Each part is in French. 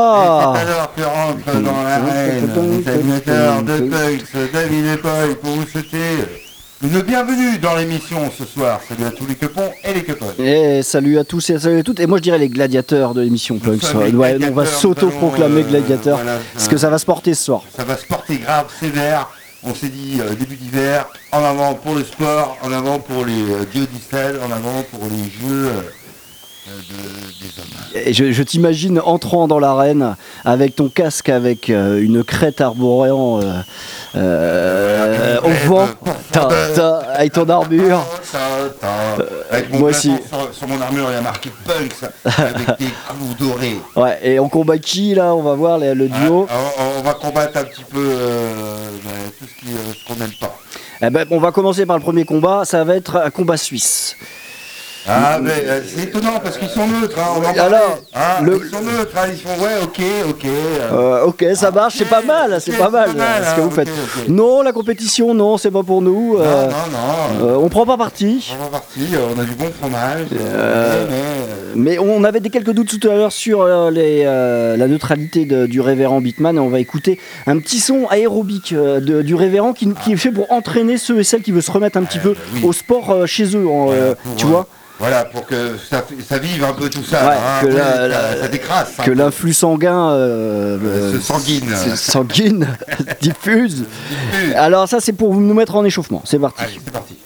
Ah. Alors que rentre dans l'arène l'examinateur de Punks, David et Paul, pour vous souhaiter une bienvenue dans l'émission ce soir. Salut à tous les quepons et les quepons. Et salut à tous et salut à toutes. Et moi je dirais les gladiateurs de l'émission les Ouais, on va gladiateurs, s'auto-proclamer allons, euh, gladiateurs. voilà, parce que ça va se porter ce soir. Ça va se porter grave, sévère. On s'est dit euh, début d'hiver, en avant pour le sport, en avant pour les euh, dieux en avant pour les jeux euh, euh, de- des hommes. Et je, je t'imagine entrant dans l'arène avec ton casque, avec euh, une crête arborant euh, euh, au vent, ta, ta, avec ton armure. Ta, ta. Avec mon moi aussi. Sur, sur mon armure, il y a marqué Punks avec des clous dorés. Ouais, et on combat qui là? On va voir le, le duo. Ah, on, on va combattre un petit peu euh, ben, tout euh, ce qu'on n'aime pas. Eh ben, on va commencer par le premier combat. Ça va être un combat suisse. Ah, mais euh, c'est étonnant parce qu'ils sont neutres. Hein, on en. Alors, Hein, le- Ils sont neutres. hein, ils font ouais, ok, ok. euh, Euh, ok, ça marche, c'est pas mal, c'est ok, pas mal, c'est pas mal, ce que hein, vous faites. Non, la compétition, non, c'est pas pour nous. non, non, non. on prend pas parti. On va partir, euh, on a du bon fromage. Mais, on avait des quelques doutes tout à l'heure sur les, la neutralité de- du révérend Bitman et on va écouter un petit son aérobique de- du révérend qui, qui est fait pour entraîner ceux et celles qui veulent se remettre un petit peu oui. au sport chez eux, en, voilà, pour, tu vois, Voilà, pour que ça, ça vive un peu tout ça. Ouais, hein, que oui, la- ça, la- ça décrasse. que l'influx sanguin euh, euh, euh, se sanguine. se- sanguine diffuse. Diffuse. Alors ça c'est pour nous mettre en échauffement, c'est parti. Allez, c'est parti.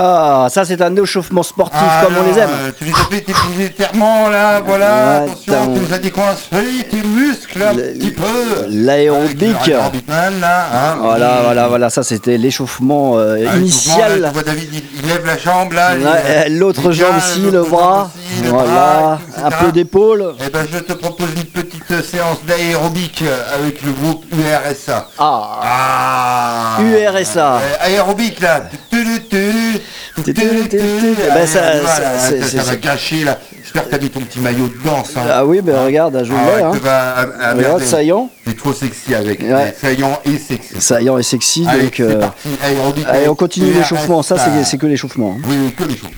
Ah ça c'est un échauffement sportif comme on les aime. euh, Tu nous as fait tes petits étirements là, voilà. Ouais, attention, attends. tu nous as solide tes muscles un petit peu. L'aérobic. Hein. Voilà, voilà, voilà, ça c'était l'échauffement euh, Ah, là, initial. tu vois David, il, il lève la jambe là. L'autre jambe l'autre le bras. Le Voilà, bras, un peu d'épaule. Eh ben, je te propose une petite séance d'aérobic avec le groupe URSA. Ah, Ah URSA. Euh, Aérobic là. Ben, ça- Allez, ça- voilà, c'est- ça, c'est- ça va gâcher là. J'espère que t'as mis ton petit maillot de danse. Hein. ah oui, ben regarde, je Ah ouais, Hein. tu vas à- à Regarde, merder. saillant, C'est trop sexy avec. Ouais. Saillant et sexy. saillant et sexy. Allez, donc, euh, parti. Aérobic. allez, on continue l'échauffement. Ça, c'est c'est que l'échauffement. hein. Oui, oui, que l'échauffement.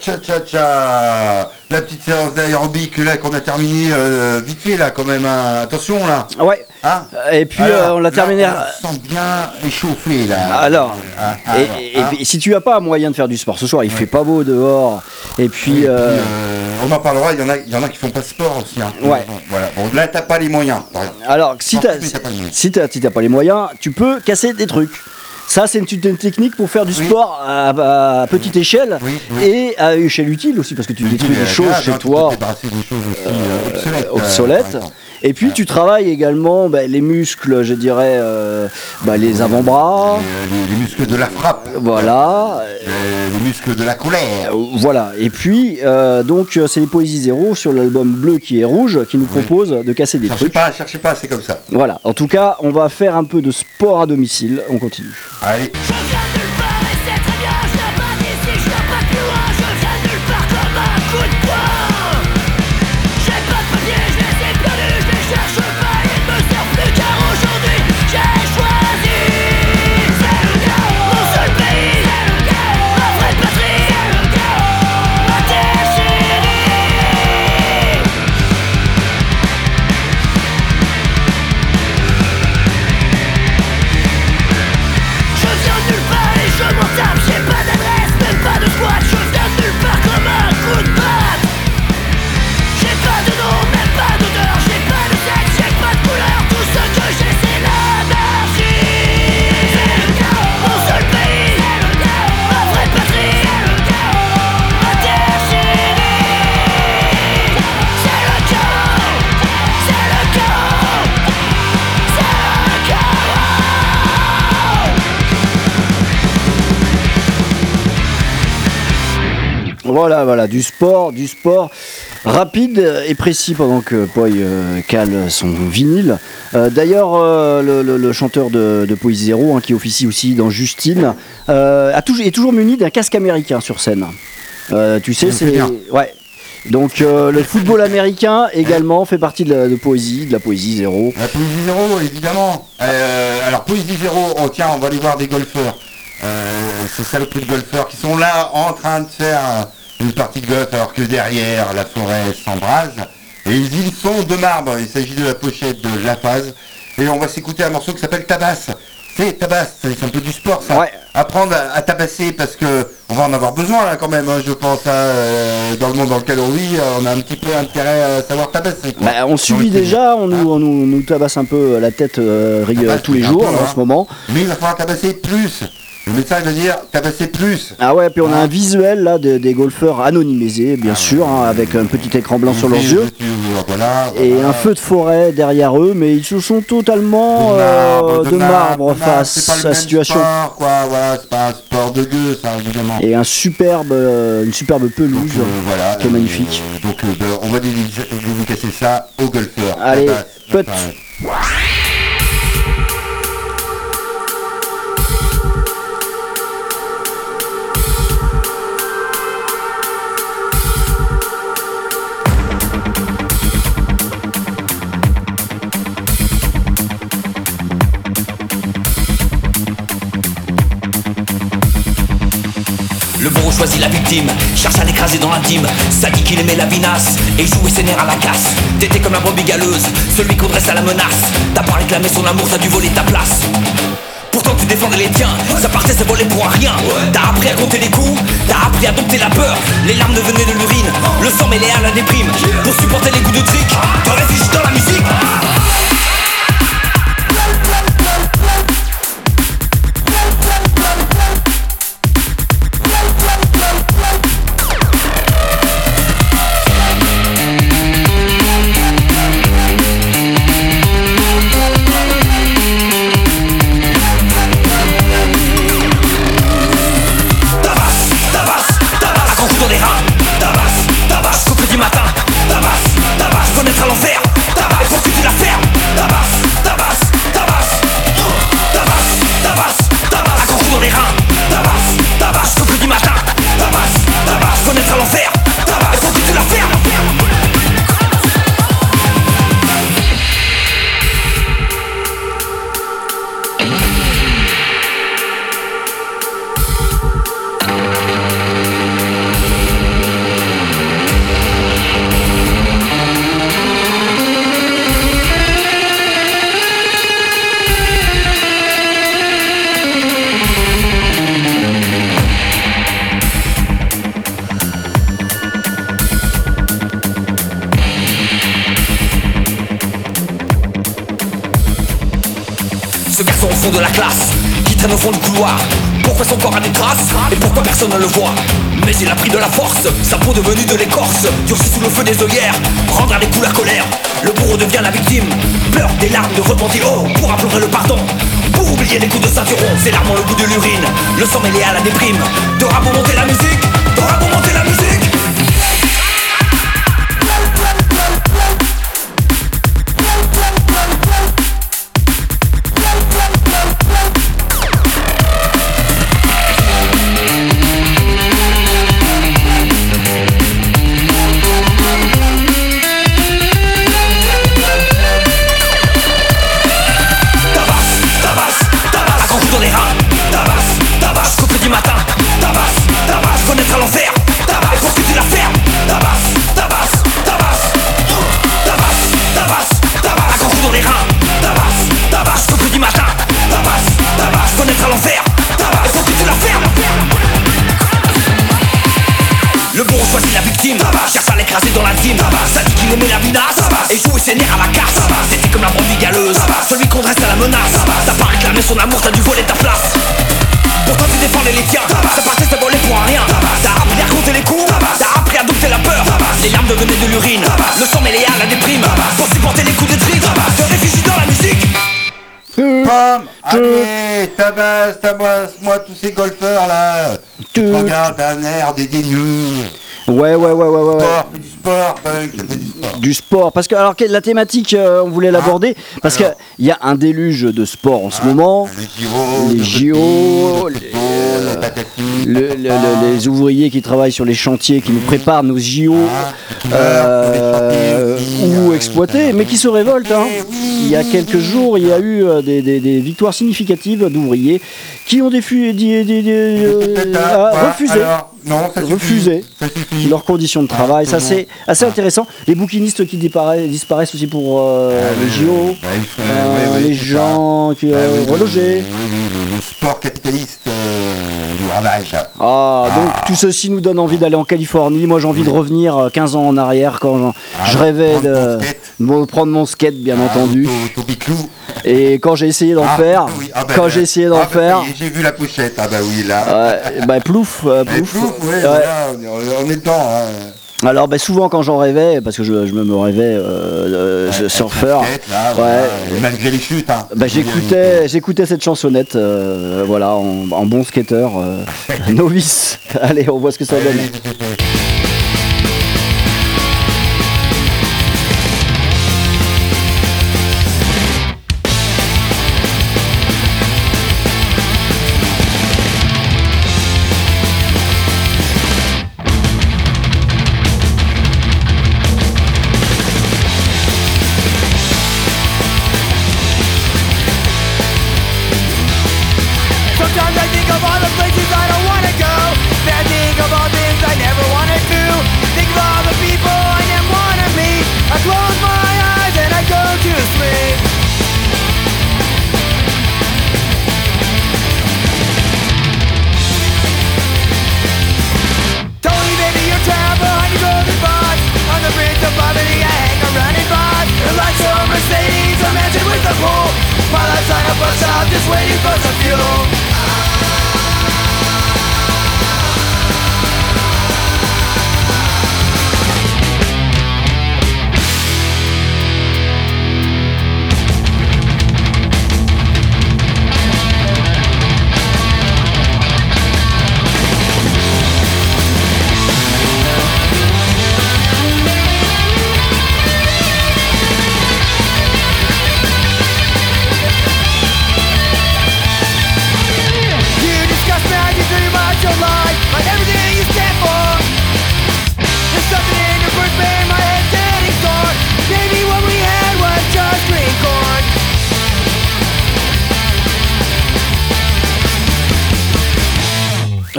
Tcha tcha tcha La petite séance d'aérobic là qu'on a terminé euh, vite fait là quand même. hein. Attention là. Ouais. Hein Et puis Alors, euh, on l'a terminé. on sent bien échauffé là. Alors, Ah, et, alors, et- hein. et si tu as pas moyen de faire du sport ce soir, il fait pas beau dehors. Et puis, Et euh, puis, on en parlera, il y en a, il y en a qui font pas de sport aussi. hein. Ouais. Voilà. Bon, là t'as pas les moyens. par alors si t'as si t'as si t'as pas les moyens, tu peux casser des trucs. Ça, c'est une, une technique pour faire du sport à, à petite échelle et à échelle utile aussi, parce que tu détruis des choses chez toi. Choses aussi euh, obsolètes. Et puis tu travailles également bah, les muscles, je dirais, euh, bah, les avant-bras, Les, les- les muscles de la frappe, voilà, les, les muscles de la colère. Euh, voilà. Et puis euh, donc c'est les Poésies Zéro sur l'album bleu qui est rouge qui nous propose de casser des Cherchez trucs. pas, cherchez pas, c'est comme ça. Voilà. En tout cas, on va faire un peu de sport à domicile. On continue. Allez. Voilà, voilà, du sport, du sport rapide et précis pendant que Poy euh, cale son vinyle. Euh, D'ailleurs, euh, le, le- le chanteur de, de Poésie Zéro, hein, qui officie aussi dans Justine, a toujours, est toujours muni d'un casque américain sur scène. Tu sais, c'est bien. ouais. Donc euh, le football américain également fait partie de la de poésie, de la Poésie Zéro. La Poésie Zéro, évidemment. Euh, alors, Poésie Zéro, oh, tiens, on va aller voir des golfeurs. Euh, ces saloperies de golfeurs qui sont là en train de faire une partie de golf alors que derrière, la forêt s'embrase. Et ils sont de marbre. Il s'agit de la pochette de La Paz. Et on va s'écouter un morceau qui s'appelle Tabasse. C'est Tabasse, c'est un peu du sport ça. Ouais. Apprendre à, à tabasser parce que on va en avoir besoin là quand même, hein, je pense. hein, euh, dans le monde dans lequel on vit, euh, on a un petit peu intérêt à savoir tabasser. quoi. Bah, on subit déjà, on nous, on nous, nous tabasse un peu la tête euh, tous les jours peu, là, en hein. ce moment. Mais il va falloir tabasser plus. Le médecin il va dire tabasser plus. Ah ouais, puis on a Ah. un visuel là de- des golfeurs anonymisés, bien sûr, hein, avec un petit écran blanc sur leurs yeux. voilà, Et voilà. un feu de forêt derrière eux, mais ils se sont totalement euh, de marbre de face à la situation. Sport, quoi, voilà, c'est pas un sport de gueux, ça, évidemment. Et un superbe, euh, une superbe Donc, pelouse. euh, voilà, qui est magnifique. donc, euh, ben, on va dédicacer ça aux golfeurs. Allez, tabasse. Le choisit la victime, cherche à l'écraser dans l'intime. Ça dit qu'il aimait la vinasse et jouait ses nerfs à la casse. T'étais comme la brebis galeuse, celui qu'on dresse à la menace. T'as pas réclamé son amour, t'as dû voler ta place. Pourtant tu défendais les tiens, ça partait se voler pour un rien. T'as appris à compter les coups, t'as appris à dompter la peur. Les larmes devenaient de l'urine, le sang mêlé à la déprime. Pour supporter les coups de trick, te réfugies dans la musique. Pourquoi son corps a des traces Et pourquoi personne ne le voit? Mais il a pris de la force Sa peau devenue de l'écorce Durcie sous le feu des œillères Rendre à des coups la colère. Le bourreau devient la victime Pleure des larmes de repentir Oh pour implorer le pardon pour oublier les coups de ceinturon, c'est l'arme le goût de l'urine. Le sang mêlé à la déprime. T'auras pour monter la musique T'auras pour monter la musique tous ces golfeurs là. Tu- Regarde un air dédaigneux. Ouais, ouais, ouais, ouais, ouais. ouais. Sport, du sport, punk, fais du sport. Du sport, parce que alors que la thématique, euh, on voulait l'aborder, parce qu'il y a un déluge de sport en ce moment. Les JO, Les les, euh, Le- le- les ouvriers qui travaillent sur les chantiers, qui nous préparent nos JO, Ah, euh, ou euh, mais qui se révoltent. hein. Eh. Il y a quelques jours, il y a eu euh, des, des- des victoires significatives d'ouvriers qui ont des- euh, ah, refusé alors, non, ça suffit, Refusé. Leurs conditions de travail. Ça, c'est assez intéressant. Les bouquinistes qui disparaissent, aussi pour euh, Ah, les JO. bah, Euh, les gens qui. Ah, euh, oui, relogés. le sport capitaliste euh, du ravage. Ah, donc tout ceci nous donne envie d'aller en Californie. Moi, j'ai envie de revenir euh, 15 ans en arrière quand j'en- Ah, je rêvais de prendre mon skate, bien entendu. Au biclou. Et quand j'ai essayé d'en Ah, faire, oui, ah, bah, quand bah, j'ai essayé d'en ah, bah, faire, J'ai vu la pochette, ah bah oui, là. bah plouf, euh, Eh, plouf. ouais, Ouais. on est dedans. Hein. Alors, bah, souvent quand j'en rêvais, parce que je, je me rêvais euh, euh, surfeur, là, ouais. malgré les chutes. Hein. Bah, j'écoutais, j'écoutais cette chansonnette, euh, voilà, en, en bon skater, euh, novice. Allez, on voit ce que ça donne. is waiting for some fuel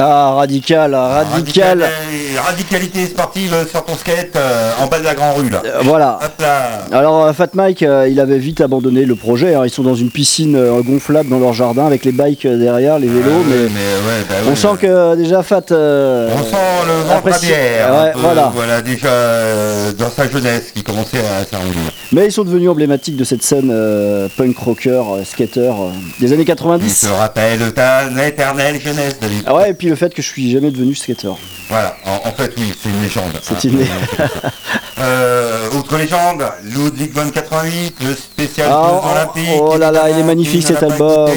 Ah, radical, radical. Radicali- Radicalité sportive sur ton skate euh, en bas de la grande rue là. Euh, Voilà. Hop là. Alors euh, Fat Mike, euh, il avait vite abandonné le projet. hein. Ils sont dans une piscine euh, gonflable dans leur jardin avec les bikes derrière, les vélos. Ouais, mais ouais, bah on sent que déjà Fat. euh, On sent le ventre à apprécie- bière. Ouais, un peu, voilà. Voilà, déjà euh, dans sa jeunesse qui commençait à s'arrondir. Mais ils sont devenus emblématiques de cette scène euh, punk rocker, euh, skater euh, des années Il 90. se rappelle ta éternelle jeunesse, David. Ah ouais, et puis le fait que je suis jamais devenu skater. Voilà, en, en fait, oui, c'est une légende. C'est une- Euh, autre légende, Ludwig von 88, le spécial Ah, Jeux Olympiques. oh, oh là là, il est magnifique cet album.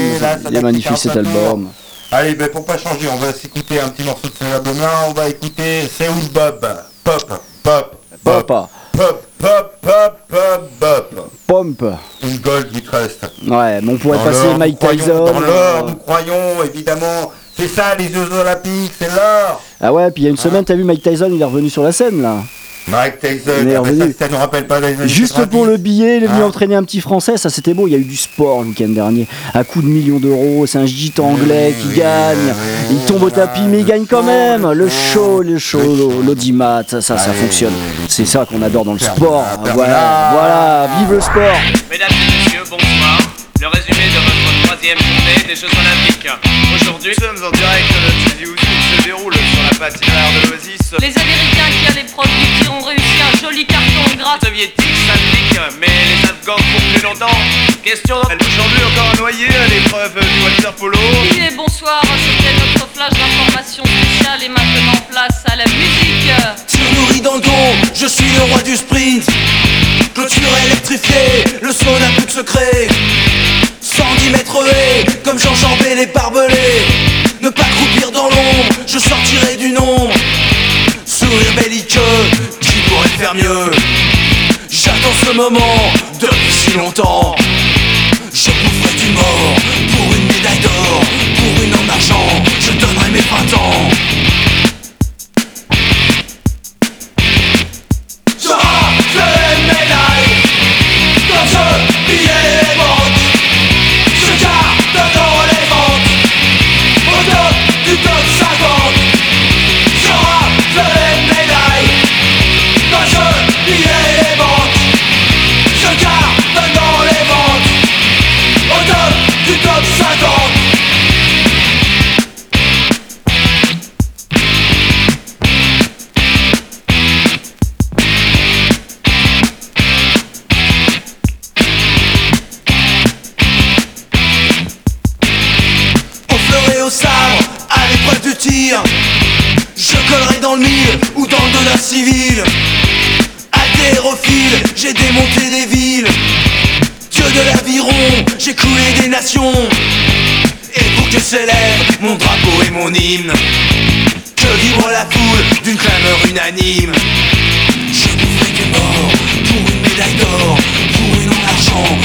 Il est magnifique cet album. Allez, ben pour pas changer, on va s'écouter un petit morceau de cet album-là. On va écouter où Bob Pop, pop, pop, Pop, pop, pop, pop, pop, pop. pompe. Une gold we trust. Ouais, mais on pourrait passer Mike Tyson. Dans l'or, nous croyons, évidemment. C'est ça, les Jeux Olympiques, c'est l'or. Ah ouais, puis il y a une semaine, t'as vu Mike Tyson, il est revenu sur la scène là. Mike Tyson, Il est ah, revenu. ça, ça nous rappelle pas les Juste 90. pour le billet, il est venu Ah. entraîner un petit français, ça c'était beau, il y a eu du sport le week-end dernier, à coup de millions d'euros, c'est un gîte anglais Oui, qui oui, gagne, oui, il tombe au tapis mais il gagne quand même, le show, le show, l'audimat, ça, ça, fonctionne, c'est ça qu'on adore dans le sport, voilà, voilà, vive le sport Mesdames journée des Jeux Olympiques. Aujourd'hui, nous sommes en direct de où tout se déroule sur la patinoire de l'Oasis. Les Américains qui à l'épreuve du tir ont réussi un joli carton grâce. soviétiques s'appliquent, mais les Afghans pour plus longtemps. Question aujourd'hui encore un noyé à l'épreuve du water polo. Et bonsoir, c'était notre flash d'information spéciale et maintenant place à la musique. Tire nourri dans le dos, je suis le roi du sprint Clôture électrifiée, le saut n'a plus de secret 110 mètres haies, comme Jean Jambé les barbelés. Ne pas croupir dans l'ombre, je sortirai du nombre. Sourire belliqueux, qui pourrait faire mieux? J'attends ce moment depuis si longtemps. Je boufferai du mort pour une médaille d'or Pour une en argent, je donnerai mes 20 au sabre à l'épreuve du tir. Je collerai dans le mille ou dans le donneur civil. Haltérophile, j'ai démonté des villes. Dieu de l'aviron, j'ai coulé des nations. Et pour que s'élève mon drapeau et mon hymne Que vibre la foule d'une clameur unanime. Je boufferai des morts pour une médaille d'or Pour une en argent,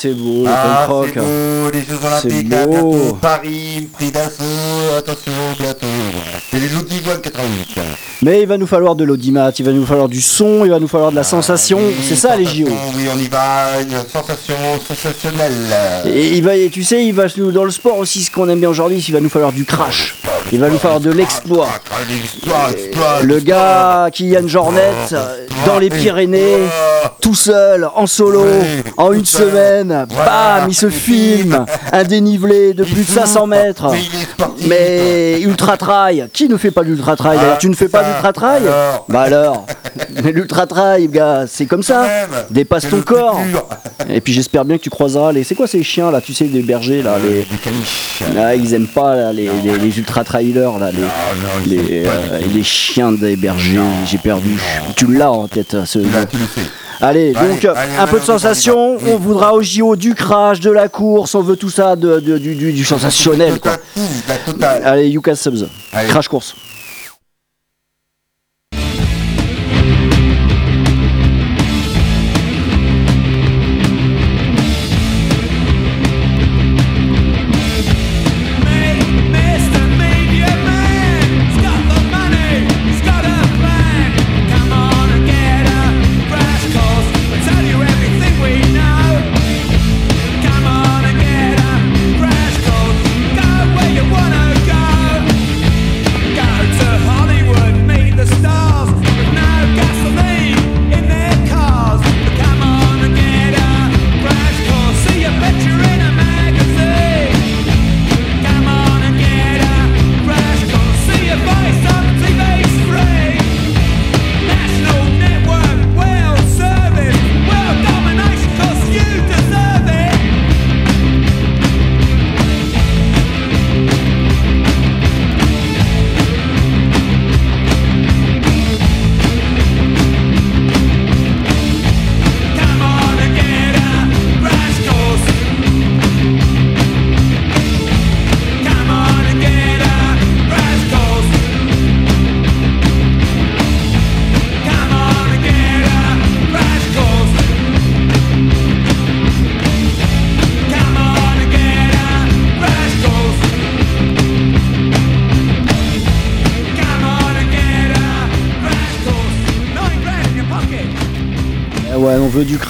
c'est beau, le Ah, punk c'est rock. beau, les Jeux Olympiques, à bientôt, Paris, prix d'assaut, attention, bientôt. C'est les outils One 88. Mais il va nous falloir de l'audimat, il va nous falloir du son, il va nous falloir de la sensation. Oui, C'est ça les JO. sensation, Oui, on y va, une sensation sensationnelle. Et il va, et tu sais, il va nous dans le sport aussi, ce qu'on aime bien aujourd'hui, il va nous falloir du crash. Il va nous falloir de l'exploit. Ah, exploit, Le gars Kylian Jornet euh, dans les Pyrénées, Oh, tout seul, en solo, en une semaine, bam, il se il filme, un dénivelé de plus de 500 mètres. Mais ultra trail, qui ne fait pas d'ultra trail Ah, D'ailleurs, tu ne fais pas d'ultra trail alors. Bah alors, mais l'ultra trail, gars, c'est comme ça. Dépasse ton corps. Et puis j'espère bien que tu croiseras les. C'est quoi ces chiens là Tu sais, des bergers là, les. Des caniches. Là, ils aiment pas là, les, les, les ultra trailers là, les, non, les, euh, les chiens des bergers. J'ai perdu. Tu l'as en tête. Ce... Là, tu le sais. Allez, Allez, donc allez, un allez, peu de sensation. On voudra au JO du crash, de la course. On veut tout ça, de, de- du, du, du sensationnel quoi. La totale. Allez, Yuka Subs. Crash course.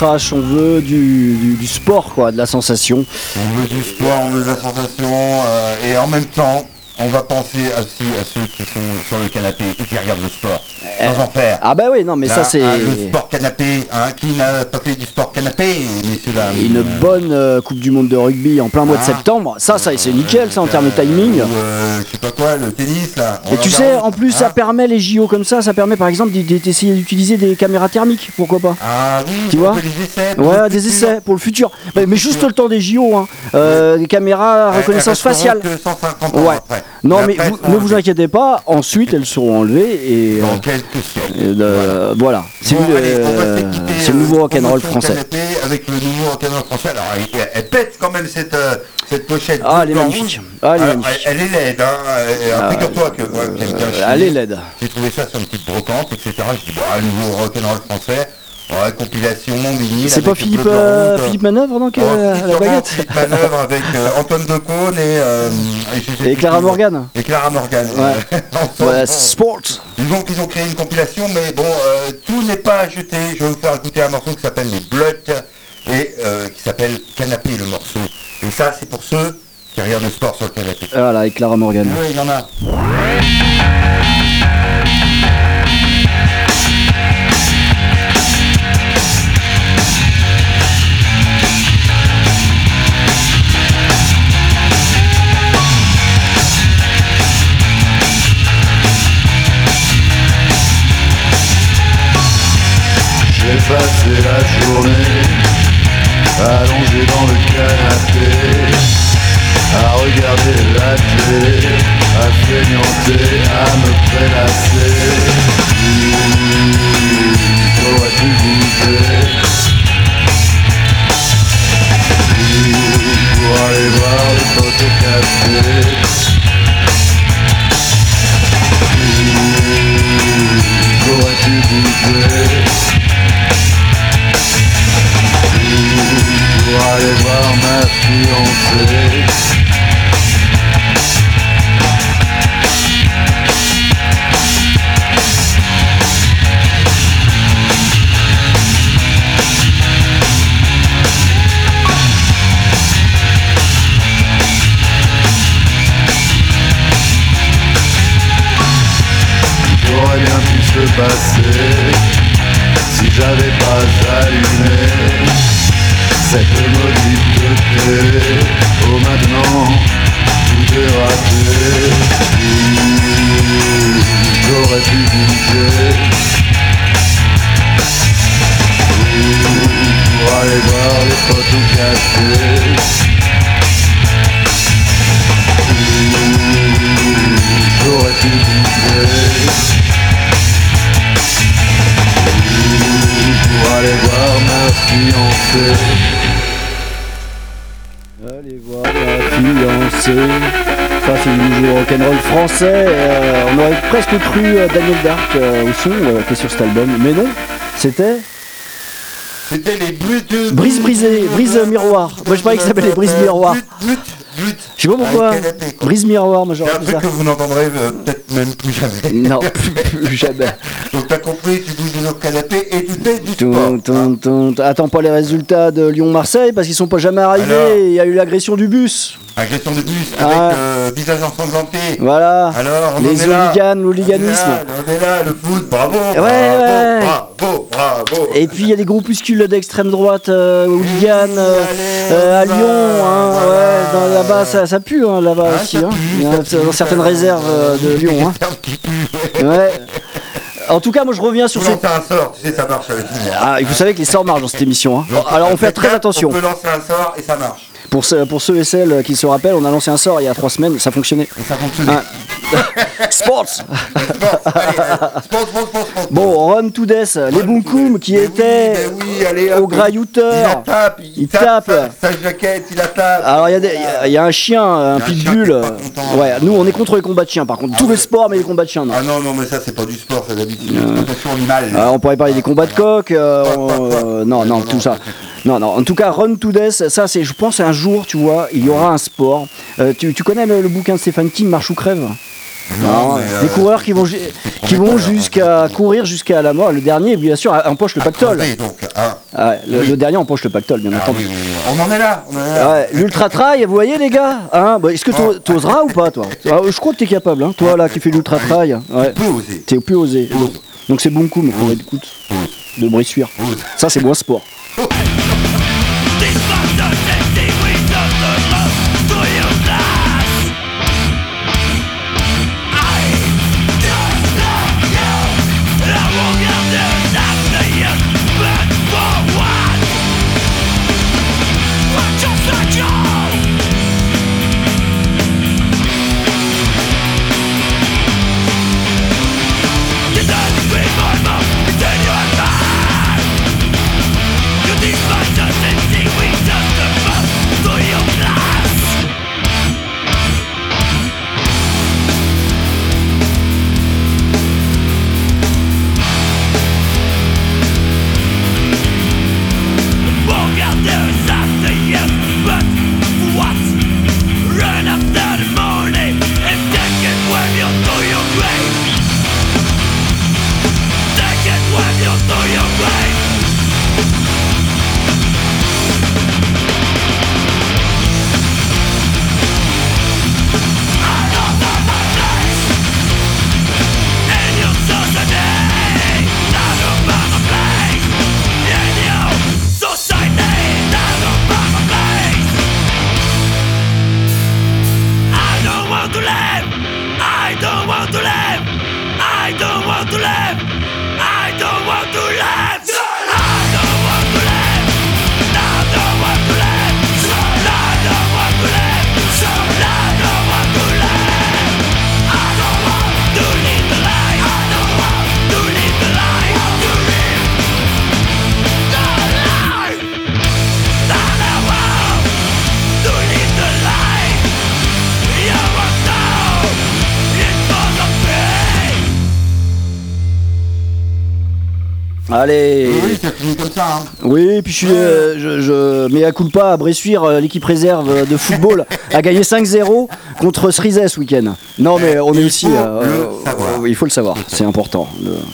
On veut du, sport quoi, de la sensation. On veut du sport, on veut de la sensation, euh, et en même temps, on va penser ceux, à ceux qui sont sur le canapé qui regardent le sport. Sans en. Ah bah oui, non mais Là, ça c'est hein, le sport canapé, hein, qui n'a pas fait du sport canapé, messieurs une Euh, bonne euh, Coupe du Monde de rugby en plein mois de Ah. septembre. Ça, ça c'est nickel ça en termes de timing. Ou, euh, je sais pas quoi, le tennis là. on Et tu sais, regarde, en plus, hein. ça permet les JO comme ça, ça permet par exemple d'essayer d'utiliser des caméras thermiques, pourquoi pas Ah oui, Tu vois des essais. Ouais, des essais pour le futur. Mais, mais juste le temps des JO, hein. Euh, des caméras reconnaissance faciale. que 150 ans Ouais. après. Non, mais après, vous- elles ne vous inquiétez pas, ensuite elles seront enlevées et. Dans euh, quelques siècles. voilà. C'est Bon, le, va euh, nouveau rock'n'roll français. Avec le nouveau rock'n'roll français. Alors, elle, elle pète quand même cette, euh, cette pochette. Ah, elle est magnifique. Ah, elle est Alors, magnifique. elle est laide, hein. Que moi, bien Euh, chier, elle est laide. J'ai trouvé ça sur une petite brocante, etc. Je dis, bah, un nouveau rock'n'roll français. Ouais, compilation, vinyle. C'est pas Philippe, euh, rouge. Philippe Manœuvre donc Oh, euh, à la baguette Philippe Manœuvre avec euh, Antoine Decaune et, euh, et, Clara. Morgan. Et Clara Morgan. Ouais. Ouais, sport. Disons qu'ils ont créé une compilation, mais bon, euh, tout n'est pas jeter. Je vais vous faire écouter un morceau qui s'appelle Les Bloods et euh, qui s'appelle Canapé le morceau. Et ça, c'est pour ceux qui regardent le sport sur le canapé. Voilà, avec Clara Morgan. Oui, il y en a. passer la journée allongé dans le canapé à regarder la télé, à feignanter, à me prélasser. Mmh, t'aurais-tu bouger mmh, Pour aller voir le pote au café. Mmh, t'aurais-tu bouger pour aller voir ma fiancée J'aurais bien pu se passer j'avais pas allumé cette maudite télé. Français. Euh, on aurait presque cru euh, Daniel Dark euh, au son qui est sur cet album. Mais non, c'était C'était les brutes. Brise brisée, brise miroir. Moi, je croyais que ça s'appelait brise miroir. Je sais pas pourquoi. Brise miroir, moi C'est j'aurais un truc ça. que vous n'entendrez euh, peut-être même plus jamais. Non, plus jamais. Donc t'as compris, tu bouges dans le canapé et tu fais du sport. Tum. Attends pas les résultats de Lyon-Marseille parce qu'ils sont pas jamais arrivés. Alors Il y a eu l'agression du bus. Agression de bus Ah. avec euh, visage ensanglanté. Voilà. Alors, on les hooligans, l'hooliganisme. On est là, on est là, le foot, bravo, Ouais, bravo, ouais. bravo, bravo. Et puis il y a des groupuscules d'extrême droite, euh, hooligans euh, euh, à Lyon, hein, voilà, ouais, là-bas ça, ça pue hein, là-bas Ah, aussi, hein. pue, pue, dans certaines réserves euh, de Lyon. Hein. Ouais. En tout cas, moi je reviens sur cette. un sort, tu sais, ça marche avec. Ah, vous savez que les sorts marchent dans cette émission. Hein. Alors on fait très attention. On peut lancer un sort et ça marche. Pour, ceux- pour ceux et celles qui se rappellent, on a lancé un sort il y a trois semaines, ça fonctionnait. Ça fonctionne. Ah. Sports Sport, allez, allez. Sport, sport, sport, sport. Bon, Run to Death, les Bunkum qui Mais oui, étaient mais oui, allez, au graillouteur. Il tape, il, Il tape, tape. Ah, Sa, sa jaquette, il la tape. Alors il y, a des- y a- y a un chien, un pitbull. euh. Ouais, nous on est contre les combats de chiens par contre. Tous les sports, mais les combats de chiens non. Ah non, non, mais ça, c'est pas du sport, c'est d'habitude. Animale. Alors, on pourrait parler des combats de coq, euh, on- euh, non, non, tout ça. Non, non, en tout cas, Run to Death, ça c'est, je pense, un jour, tu vois, il y aura un sport. Euh, tu, tu connais le, le bouquin de Stéphane King, Marche ou crève? Non, mais, euh, Des coureurs qui vont, ju- qui vont jusqu'à courir jusqu'à la mort. Le dernier, bien sûr, empoche le pactole. Attendez, donc. Ah ouais, le, le dernier empoche le pactole, bien Ah entendu. oui, oui, oui. on en est là. Là. L'ultra trail, vous voyez les gars hein bah, Est-ce que t'o- t'oseras ou pas toi? Ah, Je crois que t'es capable, hein, toi là qui fais l'ultra trail. Ouais. Tu. T'es plus osé. Donc, c'est bon coup, mais faut écoute de brissuire. Ça c'est moins sport. Hey, hey, hey. Allez. Oui, comme ça. Hein. Oui, puis je, suis, euh, je, je mets à culpa à Bressuire, euh, l'équipe réserve de football a gagné 5-0 contre Cerizet ce week-end. Non, mais on est aussi. euh, euh, il faut le savoir, c'est important,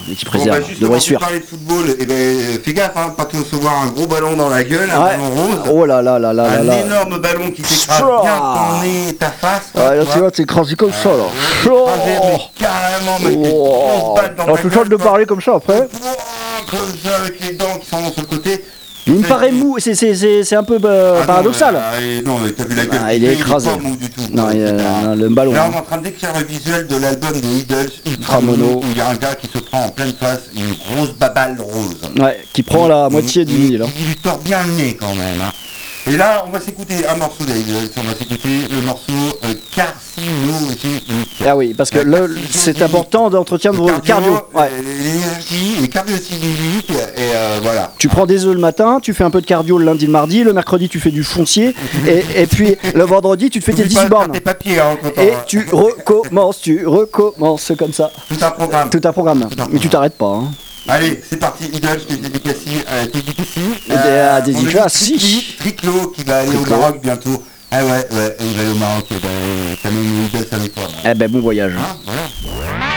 l'équipe Bon, bah, réserve de Bressuire. pour parler de football, eh ben, fais gaffe, hein, pas te recevoir un gros ballon dans la gueule, un ballon rose. Oh là là là là là un là. énorme ballon qui t'écrase bien ton nez ta face. quoi, Ah, là, tu vois. t'es écrasé comme ça là. Mais carrément, mais Oh. dans tu gueule, de parler comme ça après. Comme ça, avec les dents qui sont sur le côté. Il me paraît mou, c'est- un peu euh, Ah paradoxal. ah, et non, mais t'as vu la gueule Ah, il est écrasé. pas mou du tout. Non, il le ballon. Là, hein. on est en train de décrire le visuel de l'album des Idols, Ultra Mono. où il y a un gars qui se prend en pleine face une grosse baballe rose. Ouais, qui prend la moitié du vinyle. hein. Il lui tord bien le nez quand même. hein. Et là, on va s'écouter un morceau des Idols, on va s'écouter le morceau euh, Carcinogénique. Ah oui, parce que Ouais, le- carcinogénique. c'est important d'entretien de vos cardio. Ouais. euh, L'énergie, les cardio-cinémiques, et euh, voilà. Tu prends des œufs le matin, tu fais un peu de cardio le lundi, le mardi, le mercredi tu fais du foncier, et, et puis le vendredi tu te fais tes N'oublie 10 pas de faire bornes. tes papiers, hein, Et on- tu recommences, tu recommences comme ça. Tout un programme. Tout un programme. Mais tu t'arrêtes pas. Hein. Allez, c'est parti, Idol, je t'ai dédicacé, euh, t'es dédicacé. Eh Euh, Triclo, qui va aller Triclo. au Maroc bientôt. Ah ouais, ouais, il va aller au Maroc, et ben, t'as même une Idol avec toi. là. Eh ben bon voyage. Hein, voilà.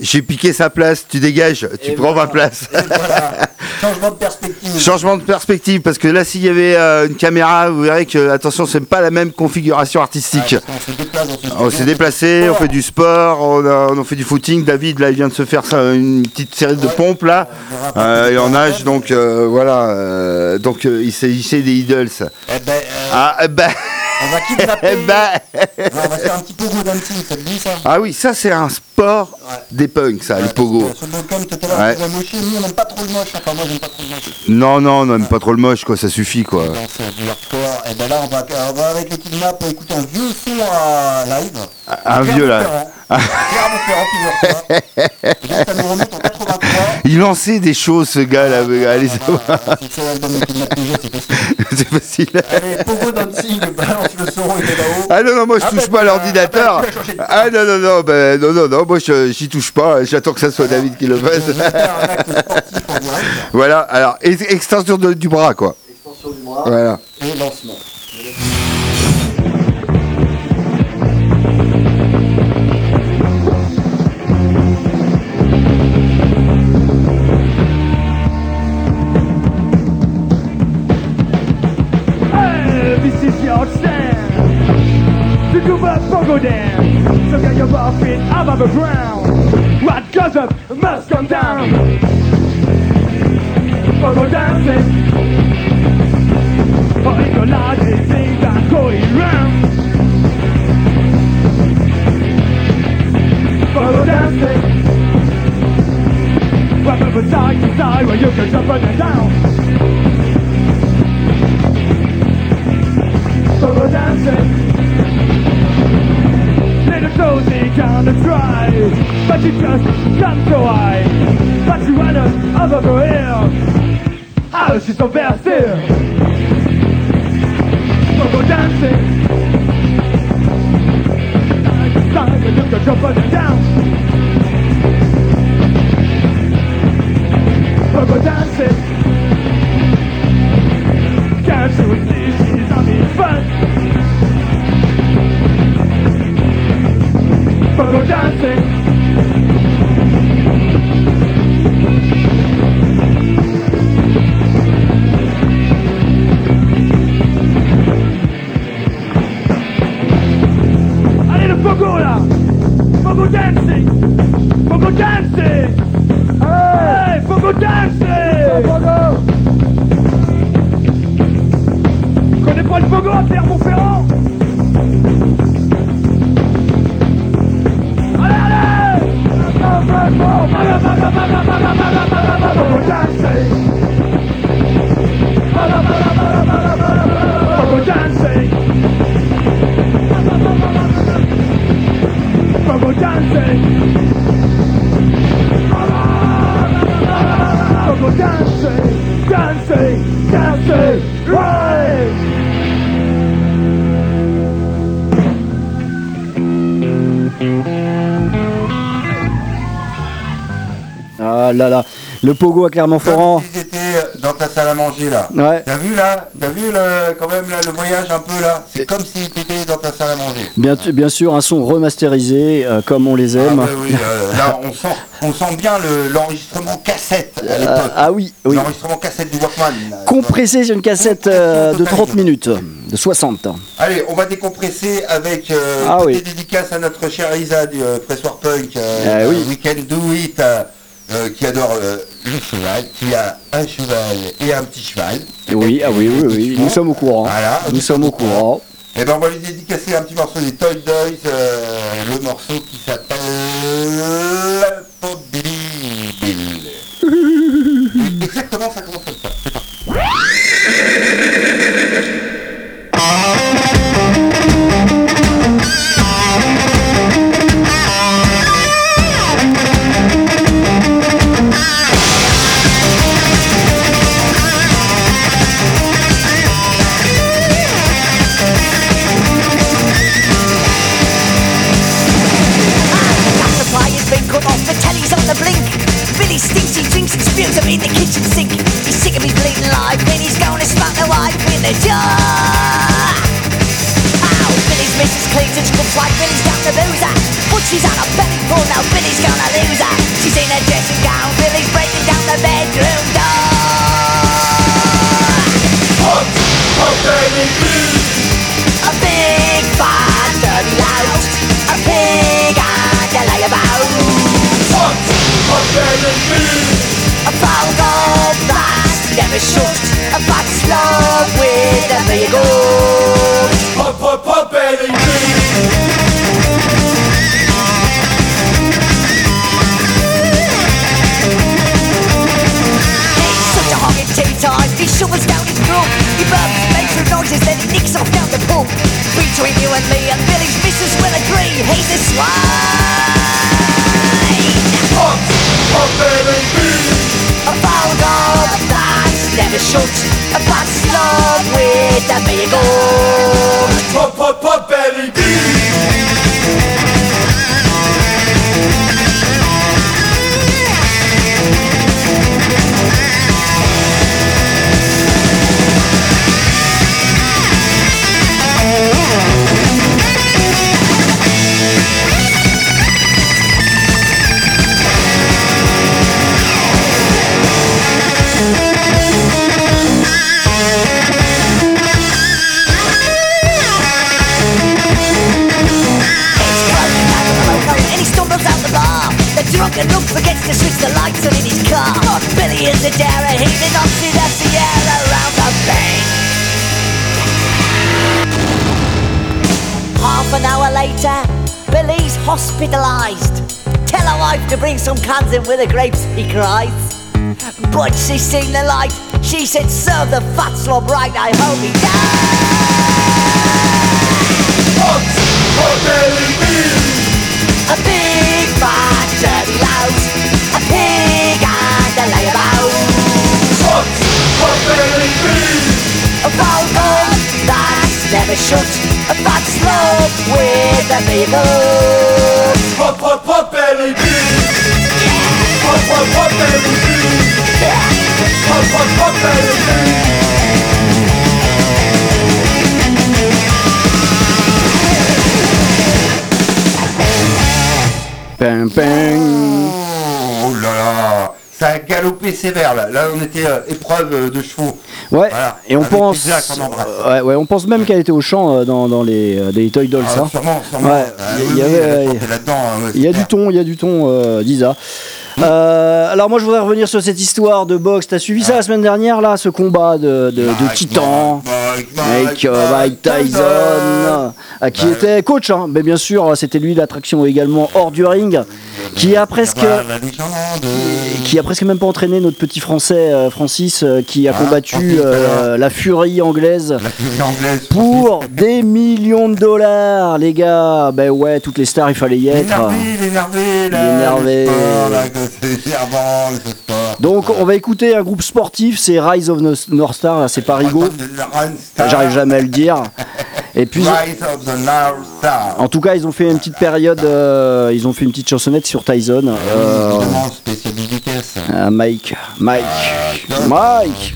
J'ai piqué sa place, tu dégages, tu Et prends voilà. ma place. Et voilà. Changement de perspective. Changement de perspective, parce que là, s'il y avait euh, une caméra, vous verrez que, attention, c'est pas la même configuration artistique. Ah, on s'est déplacé, on fait du sport, on a, on a fait du footing. David, là, il vient de se faire ça, une petite série de pompes, là. Euh, il en nage, donc euh, voilà. euh, donc, il s'agissait des idols. Eh ben, Ah, eh ben, on va kidnapper. ben. Non, on va faire un petit pogo ça te dit ça Ah oui, ça, c'est un sport des punks, ça, le pogo. Sur le balcon, tout à l'heure, Ouais. on va mocher. Nous, on n'aime pas trop le moche. Enfin, moi, j'aime pas trop le moche. Non, non, on n'aime pas trop le moche, quoi, ça suffit, quoi. Du hardcore. Et ben là, on va, on va avec le kidnap écouter un vieux son à live. Un vieux. Pierre. Et là, ça nous 83. Il lançait des choses, ce gars, là. Allez, ça va. C'est facile. Allez, Pogo balance le son, il est là-haut. Ah non, non, moi je Ah, touche bah, pas à vas- l'ordinateur. ah, bah, Ah non, non, non, ben, non, non, non, moi je- j'y touche pas. J'attends que ça soit David qui le vais fasse. Voilà, alors, ex- extension du bras, quoi. Extension du bras. Voilà. Et lancement. Of the ground. Le pogo là Pogo dancing Ah là là, le pogo à Clermont-Ferrand. Dans ta salle à manger là. Ouais. T'as vu là T'as vu le, quand même là, le voyage un peu là? C'est comme si t'étais dans ta salle à manger. Bien, bien sûr, un son remasterisé, euh, comme on les Ah, aime. bah oui, euh, là on sent, on sent bien le- l'enregistrement cassette à Ah, l'époque. ah oui, oui. L'enregistrement cassette du Walkman. Compressé sur une cassette euh, de 30 minutes, de 60. Allez, on va décompresser avec euh, Ah une oui. petite dédicace à notre cher Isa du euh, Pressoir Punk, euh, Ah oui. euh, We Can Do It, euh, qui adore euh, le cheval, qui a un cheval et un petit cheval. Oui, ah oui, oui, oui, nous sommes au courant. Voilà, Nous sommes au courant. Et ben on va lui dédicacer un petit morceau des Toy Doys, euh, le morceau qui s'appelle. Exactement, ça commence comme ça. C'est parti. shoot a fast love with wherever you go. Pop, pop, pop, baby. ten times He shovels down his throat He burps, makes some noises Then he nicks off down the pub Between you and me And Billy's missus will agree. He's a swine Pump, pump, baby, A found out never shut, a fat slug with a big goat. Pop, pop, pop, belly and The look forgets to switch the lights on in his car. Billy is the darer, he's the Nazi the Sierra around the bend. Half an hour later, Billy's hospitalized. Tell her wife to bring some cans in with the grapes, he cries. But she's seen the light. She said, serve the fat slob right, I hope he dies. A big fat A pig and a layabout A foul dog that's never shut A fat with a Pop, pop, pop, belly Pop, pop, pop, belly Pop, pop, pop, belly Ping, ping. Oh là là Ça a galopé sévère là. Là on était euh, épreuve euh, de chevaux. Ouais, Voilà. et on Avec pense, euh, ouais, ouais, on pense même qu'elle était au champ euh, dans, dans les, euh, des Toy Dolls. Ah, hein. sûrement, sûrement. Ouais, il y- oui, oui, avait, a Il y du ton, il y a du ton, euh, d'Isa. Euh, alors moi je voudrais revenir sur cette histoire de boxe. T'as suivi ça la semaine dernière là, ce combat de, de, titan? Avec Mike Tyson, qui Bah, était coach. Hein. Mais bien sûr, c'était lui l'attraction également hors du ring, qui a presque, légende. qui a presque même pas entraîné notre petit français euh, Francis, euh, qui a Ah, combattu euh, la furie anglaise. La furie anglaise. Pour des millions de dollars, les gars. Ben ouais, toutes les stars, il fallait y être. Sport. Donc on va écouter un groupe sportif, c'est Rise of No- North Star, c'est Parigo. J'arrive jamais à le dire. Et puis Rise of the North Star. En tout cas, ils ont fait une petite période, euh, ils ont fait une petite chansonnette sur Tyson. euh, à Mike, Mike, Mike.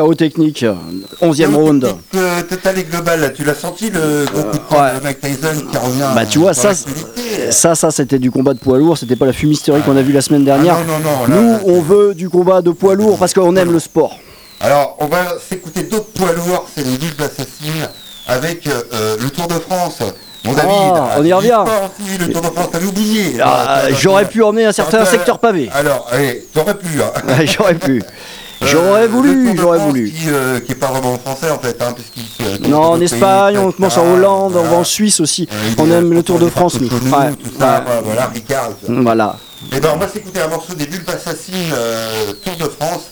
Chaos technique, 11e round. Euh, total et global, là, tu l'as senti le coup de poing de Mike Tyson qui revient Bah tu vois ça, ça, ça c'était du combat de poids lourd, c'était pas la fumisterie qu'on a vu la semaine dernière. Ah non, non, non, Nous, là, on veut du combat de poids lourd parce qu'on aime le sport. Alors, on va s'écouter d'autres poids lourds, c'est les Villes Assassines, avec euh, euh, le Tour de France. Mon David, Ah, on y revient. le Tour de France, t'avais oublié. Ah, Ah, J'aurais pu emmener un certain Ah, secteur pavé. Alors, allez, t'aurais pu. Hein. J'aurais pu. J'aurais Euh, voulu, Tour de j'aurais voulu. Qui, euh, qui est pas vraiment français en fait, hein, puisqu'il euh, Non, en Espagne, on commence en Hollande, on va en Suisse aussi. Euh, On aime le Tour de France, nous. Voilà, Ricard. Voilà. Et ben on va s'écouter un morceau des Bulles Assassines euh, Tour de France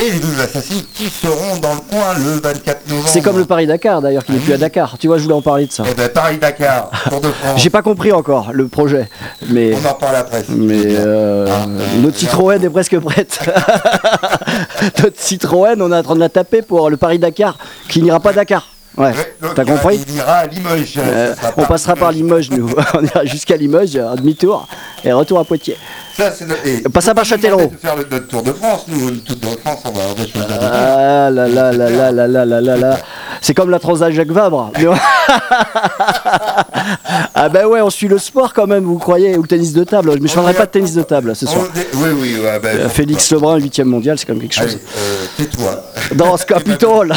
et les Bulles Assassines qui seront dans le coin le 24 novembre. C'est comme le Paris-Dakar d'ailleurs, qui n'est plus à Dakar. Tu vois, je voulais en parler de ça. Eh ben Paris-Dakar, Tour de France. J'ai pas compris encore le projet, mais On en parle après. mais euh, Ah, euh, notre Citroën est presque prête. notre Citroën, on est en train de la taper pour le Paris-Dakar, qui n'ira pas à Dakar. Ouais, t'as compris Il ira à Limoges. Euh, On pas- passera par Limoges, nous. on ira jusqu'à Limoges, un demi-tour, et retour à Poitiers. Ça, c'est le- et Passera par Châtellerault. demander de faire le, notre Tour de France, nous, le Tour de France, on va, on va choisir Ah là là là là là là là là là. C'est comme la Transat Jacques Vabre. Mais on- ah ben ouais, on suit le sport quand même, vous croyez, ou le tennis de table. Je me changerai pas de tennis de table ce soir. On Oui, oui, ouais, ben, Euh, Félix Lebrun, 8ème mondial, c'est quand même quelque Allez, chose. euh, tais-toi. Dans ce Capitole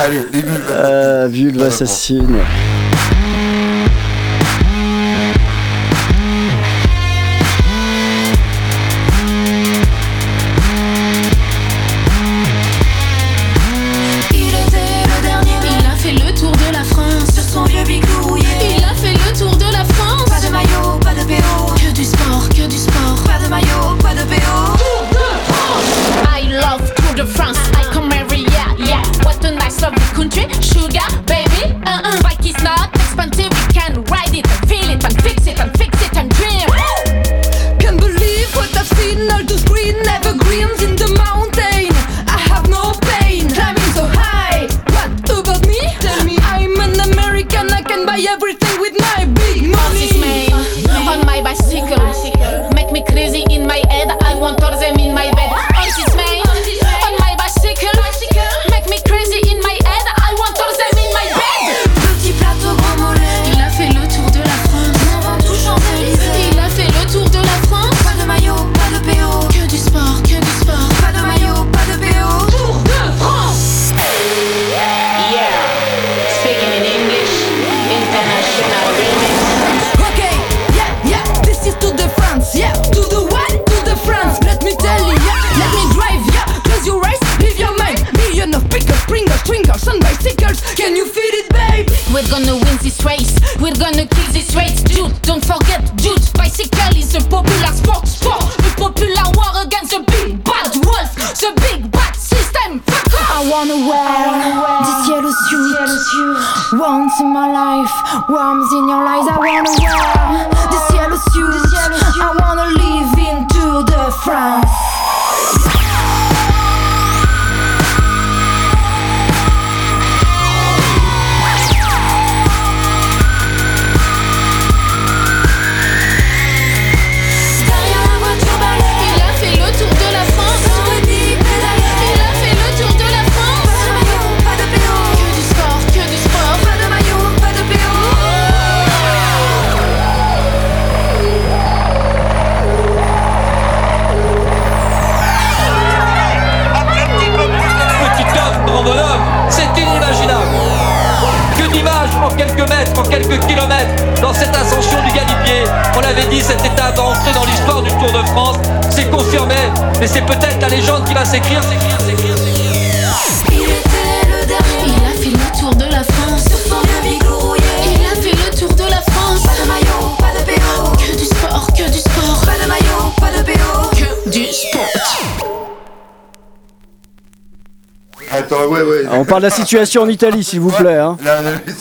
Allez, les bulles. euh, Vulve assassine. Buy everything with my big money. La situation en Italie, s'il vous plaît. Hein.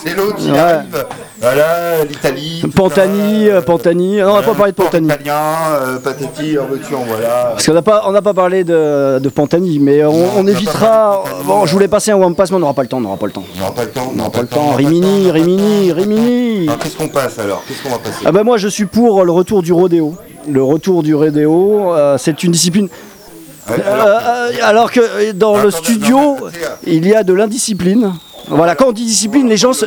C'est l'autre qui Ouais. arrive. Voilà, l'Italie. Pantani, euh, Pantani. Non, on n'a pas parlé de Pantani. Italien, euh, patati, en voilà. Parce qu'on n'a pas, on n'a pas parlé de, de Pantani, mais on, Non, on on n'a évitera. Bon, je voulais passer un one pass, mais on n'aura pas le temps. On n'aura pas le temps. On n'aura pas le temps. On n'aura pas le temps. Rimini, pas le temps, on n'aura Rimini. Rimini. Qu'est-ce qu'on passe alors? Qu'est-ce qu'on va passer? Ah ben moi, je suis pour le retour du rodéo. Le retour du rodéo, euh, c'est une discipline. Euh, alors- euh, que euh, dans le studio, tiens. il y a de l'indiscipline. Voilà, quand on dit discipline, les gens. se-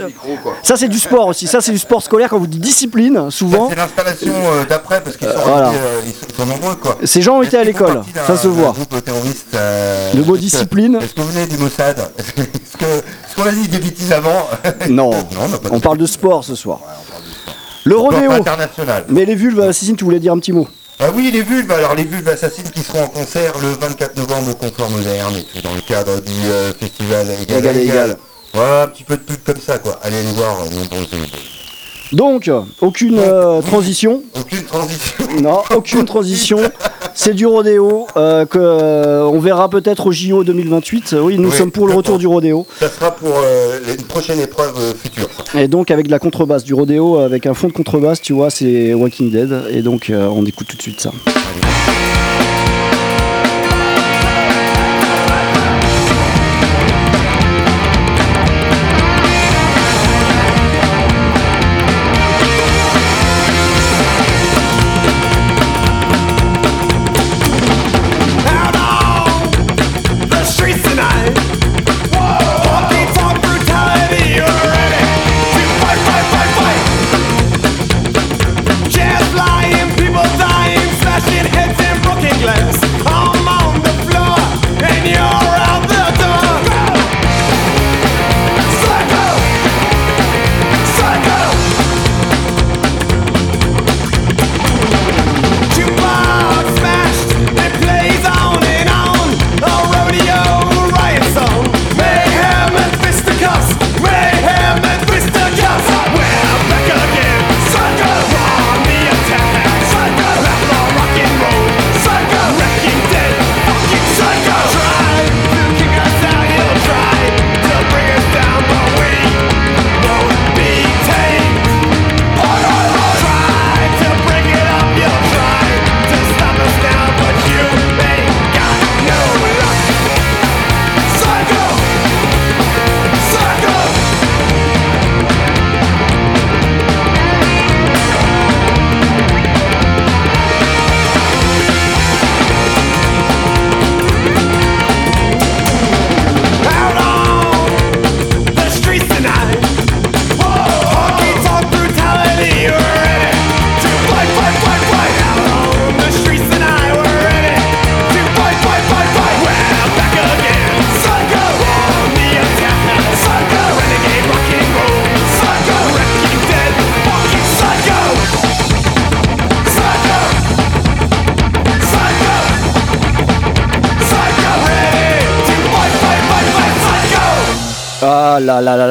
Ça, c'est du sport aussi. Ça, c'est du sport scolaire. Quand vous dites discipline, souvent, C'est l'installation euh, d'après parce qu'ils sont, Voilà. euh, nombreux quoi. ces gens ont été à l'école. Ça se voit. euh, Le mot discipline. Est-ce que vous venez du Mossad? Est-ce qu'on a dit des bêtises avant? Non, on parle de sport ce soir. Le rodéo. international. Mais les vulves assassines, tu voulais dire un petit mot Ah oui, les vulves, alors les vulves assassines qui seront en concert le 24 novembre au Confort Moderne, et puis dans le cadre du euh, festival Égal, Égal. Voilà, un petit peu de pub comme ça, quoi. Allez les voir, euh, et nombreux. Donc, aucune euh, transition. Aucune transition. Non, aucune transition. C'est du rodéo euh, que euh, on verra peut-être au JO 2028. Oui, nous Oui, sommes pour le retour du rodéo. Ça sera pour euh, une prochaine épreuve euh, future. Et donc avec de la contrebasse, du rodéo avec un fond de contrebasse, tu vois, c'est Walking Dead. Et donc on écoute tout de suite ça.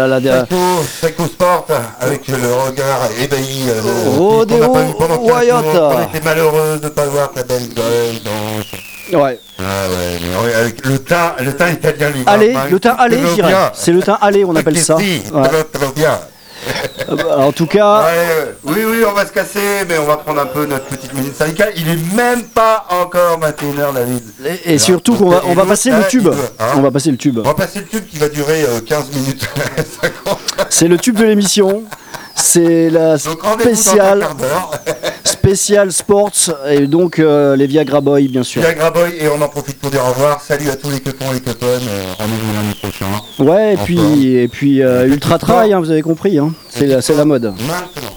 Là là Psycho Sport, avec le regard ébahi. qu'on n'a pas pendant 15 Wyatt. jours, On était malheureux de ne pas voir ta belle gueule. dans- Ouais. Ah ouais, avec le teint, le teint italien. Allez, le teint dirais. bien. C'est le teint allez, on appelle ça. bien. Euh, En tout cas, Ouais, euh, oui, oui, on va se casser, mais on va prendre un peu notre petite minute syndicale. Il est même pas encore 21h, David. Et, et surtout qu'on va, on va passer le tube. Hein On va passer le tube. On va passer le tube qui va durer euh, 15 minutes. 50. C'est le tube de l'émission. C'est la spéciale, spéciale sports et donc euh, les Viagra Boys bien sûr. Viagra Boy, et on en profite pour dire au revoir. Salut à tous les copains et les copaines. euh, Rendez-vous lundi prochain. Ouais, et puis et puis euh, ultra trail, hein, vous avez compris. Hein. C'est la, c'est la mode. Maintenant.